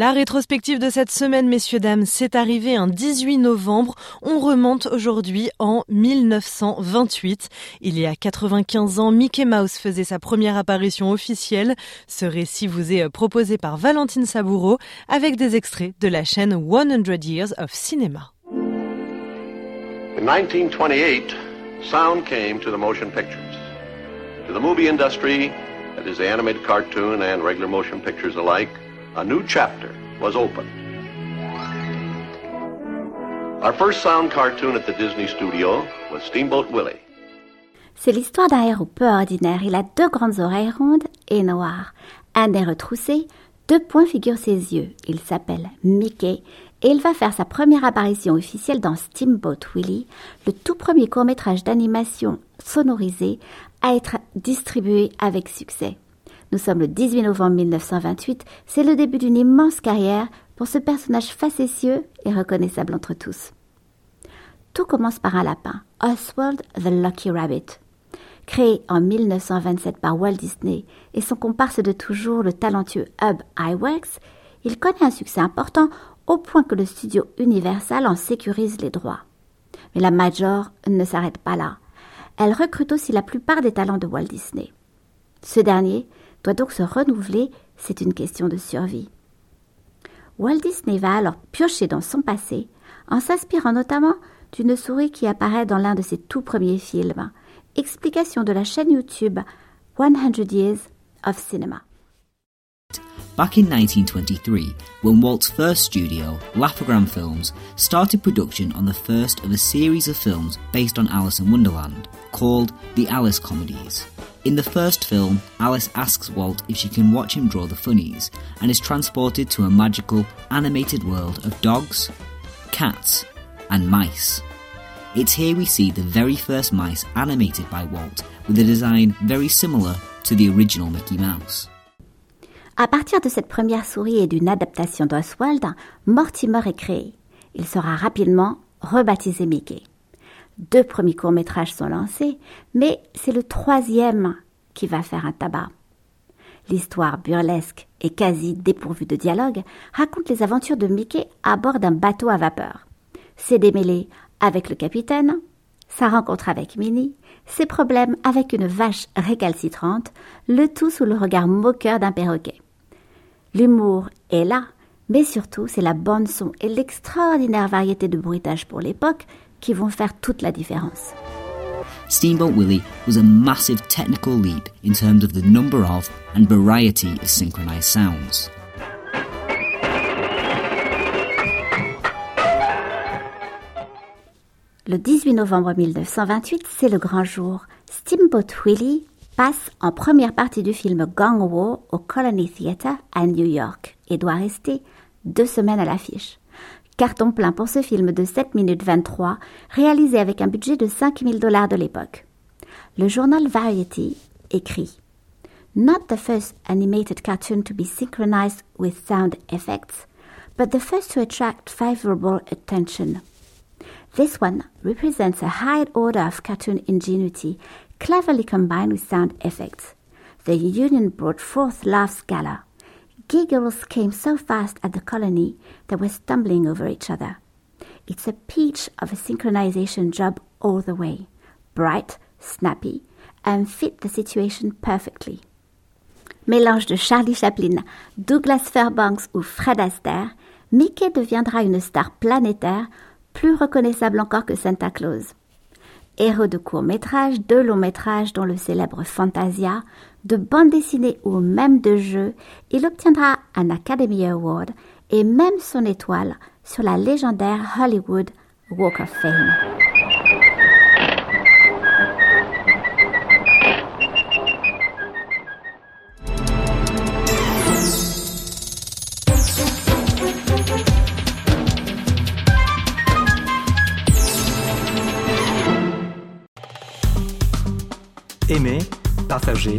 La rétrospective de cette semaine, messieurs, dames, c'est arrivé un 18 novembre. On remonte aujourd'hui en 1928. Il y a 95 ans, Mickey Mouse faisait sa première apparition officielle. Ce récit vous est proposé par Valentine Saboureau avec des extraits de la chaîne 100 Years of Cinema. In 1928, sound came to the motion pictures. To the movie industry, that is the animated cartoon and regular motion pictures alike, a new chapter was opened. Our first sound cartoon at the Disney studio was Steamboat Willie. C'est l'histoire d'un héros peu ordinaire. Il a deux grandes oreilles rondes et noires, un nez retroussé, deux points figurent ses yeux. Il s'appelle Mickey et il va faire sa première apparition officielle dans Steamboat Willie, le tout premier court-métrage d'animation sonorisé à être distribué avec succès. Nous sommes le 18 novembre 1928. C'est le début d'une immense carrière pour ce personnage facétieux et reconnaissable entre tous. Tout commence par un lapin, Oswald the Lucky Rabbit. Créé en 1927 par Walt Disney et son comparse de toujours, le talentueux Hub Iwerks, il connaît un succès important au point que le studio Universal en sécurise les droits. Mais la Major ne s'arrête pas là. Elle recrute aussi la plupart des talents de Walt Disney. Ce dernier doit donc se renouveler, c'est une question de survie. Walt Disney va alors piocher dans son passé, en s'inspirant notamment d'une souris qui apparaît dans l'un de ses tout premiers films. Explication de la chaîne YouTube 100 Years of Cinema. Back in 1923, when Walt's first studio, Laugh-O-Gram Films, started production on the first of a series of films based on Alice in Wonderland, called the Alice Comedies. In the first film, Alice asks Walt if she can watch him draw the funnies and is transported to a magical, animated world of dogs, cats, and mice. It's here we see the very first mice animated by Walt with a design very similar to the original Mickey Mouse. À partir de cette première souris et d'une adaptation d'Oswald, Mortimer est créé. Il sera rapidement rebaptisé Mickey. Deux premiers courts-métrages sont lancés, mais c'est le troisième qui va faire un tabac. L'histoire burlesque et quasi dépourvue de dialogue raconte les aventures de Mickey à bord d'un bateau à vapeur. Ses démêlés avec le capitaine, sa rencontre avec Minnie, ses problèmes avec une vache récalcitrante, le tout sous le regard moqueur d'un perroquet. L'humour est là, mais surtout c'est la bande son et l'extraordinaire variété de bruitage pour l'époque qui vont faire toute la différence. Steamboat Willie was a massive technical leap in terms of the number of and variety of synchronized sounds. Le 18 novembre 1928, c'est le grand jour. Steamboat Willie passe en première partie du film Gang War au Colony Theatre à New York et doit rester deux semaines à l'affiche. Carton plein pour ce film de 7 minutes 23, réalisé avec un budget de 5000 dollars de l'époque. Le journal Variety écrit Not the first animated cartoon to be synchronized with sound effects, but the first to attract favorable attention. This one represents a high order of cartoon ingenuity, cleverly combined with sound effects. The union brought forth laughs gala. Giggles came so fast at the colony they were stumbling over each other. It's a peach of a synchronization job all the way. Bright, snappy, and fit the situation perfectly. Mélange de Charlie Chaplin, Douglas Fairbanks ou Fred Astaire, Mickey deviendra une star planétaire, plus reconnaissable encore que Santa Claus. Héros de courts-métrages, de longs-métrages dont le célèbre Fantasia, de bandes dessinées ou même de jeux, il obtiendra un Academy Award et même son étoile sur la légendaire Hollywood Walk of Fame. Aimez, partagez,